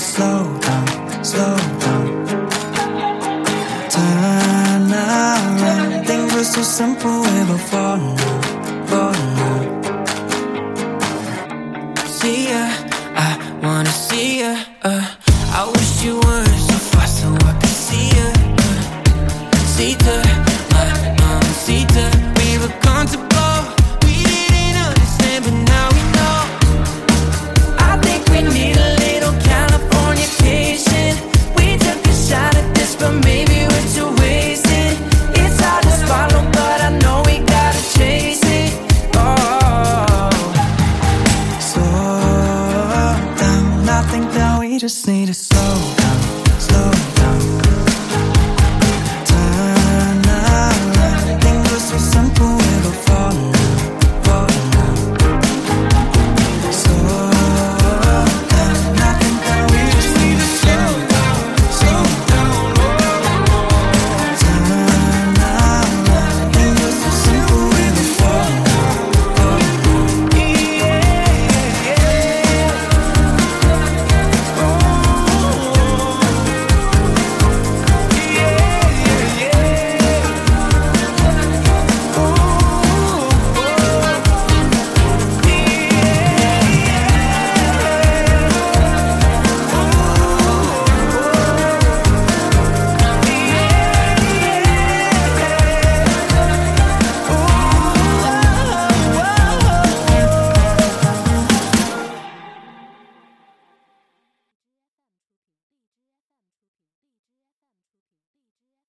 slow down, slow down. Turn around. Things were so simple way before now, before now. See ya, I wanna see ya. Uh, I wish you weren't so far so I could see ya. Uh, see ya, my mamacita. We were It's hard to swallow, but I know we gotta chase it. Oh, so I think that we just need to slow down, slow down.